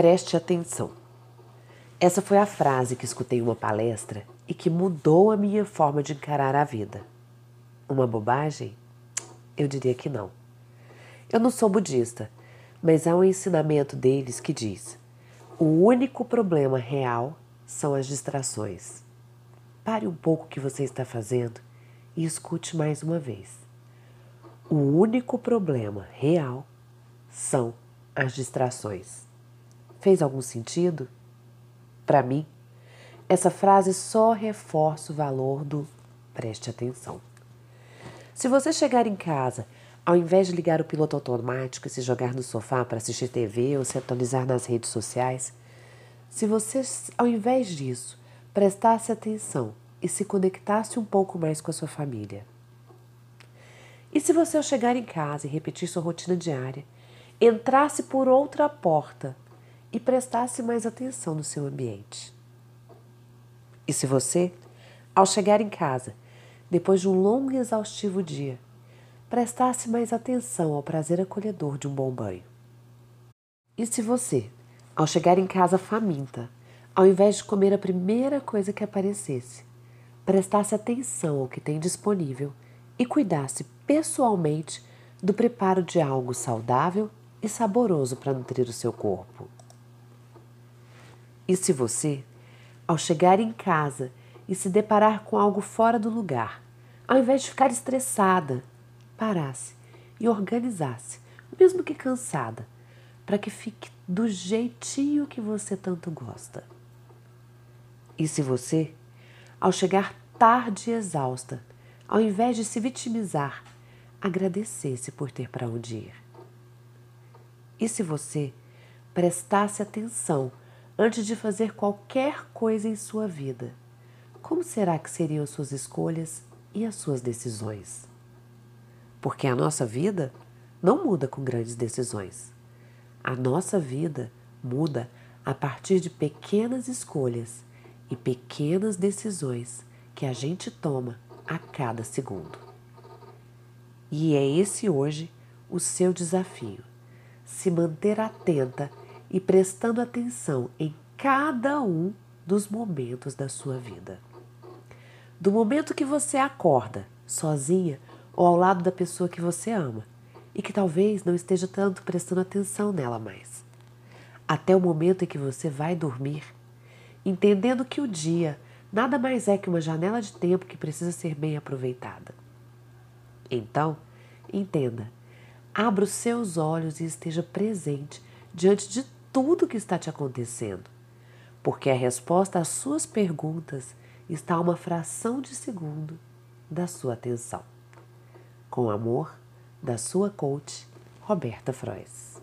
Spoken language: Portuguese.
Preste atenção. Essa foi a frase que escutei em uma palestra e que mudou a minha forma de encarar a vida. Uma bobagem? Eu diria que não. Eu não sou budista, mas há um ensinamento deles que diz: o único problema real são as distrações. Pare um pouco o que você está fazendo e escute mais uma vez. O único problema real são as distrações. Fez algum sentido? Para mim, essa frase só reforça o valor do preste atenção. Se você chegar em casa, ao invés de ligar o piloto automático e se jogar no sofá para assistir TV ou se atualizar nas redes sociais, se você, ao invés disso, prestasse atenção e se conectasse um pouco mais com a sua família? E se você, ao chegar em casa e repetir sua rotina diária, entrasse por outra porta e prestasse mais atenção no seu ambiente. E se você, ao chegar em casa, depois de um longo e exaustivo dia, prestasse mais atenção ao prazer acolhedor de um bom banho? E se você, ao chegar em casa faminta, ao invés de comer a primeira coisa que aparecesse, prestasse atenção ao que tem disponível e cuidasse pessoalmente do preparo de algo saudável e saboroso para nutrir o seu corpo? E se você, ao chegar em casa e se deparar com algo fora do lugar, ao invés de ficar estressada, parasse e organizasse, mesmo que cansada, para que fique do jeitinho que você tanto gosta? E se você, ao chegar tarde e exausta, ao invés de se vitimizar, agradecesse por ter para onde ir? E se você prestasse atenção antes de fazer qualquer coisa em sua vida, como será que seriam suas escolhas e as suas decisões? Porque a nossa vida não muda com grandes decisões. A nossa vida muda a partir de pequenas escolhas e pequenas decisões que a gente toma a cada segundo. E é esse hoje o seu desafio: se manter atenta e prestando atenção em cada um dos momentos da sua vida. Do momento que você acorda, sozinha ou ao lado da pessoa que você ama e que talvez não esteja tanto prestando atenção nela mais, até o momento em que você vai dormir, entendendo que o dia nada mais é que uma janela de tempo que precisa ser bem aproveitada. Então, entenda, abra os seus olhos e esteja presente diante de tudo o que está te acontecendo, porque a resposta às suas perguntas está a uma fração de segundo da sua atenção. Com amor, da sua coach, Roberta Frois.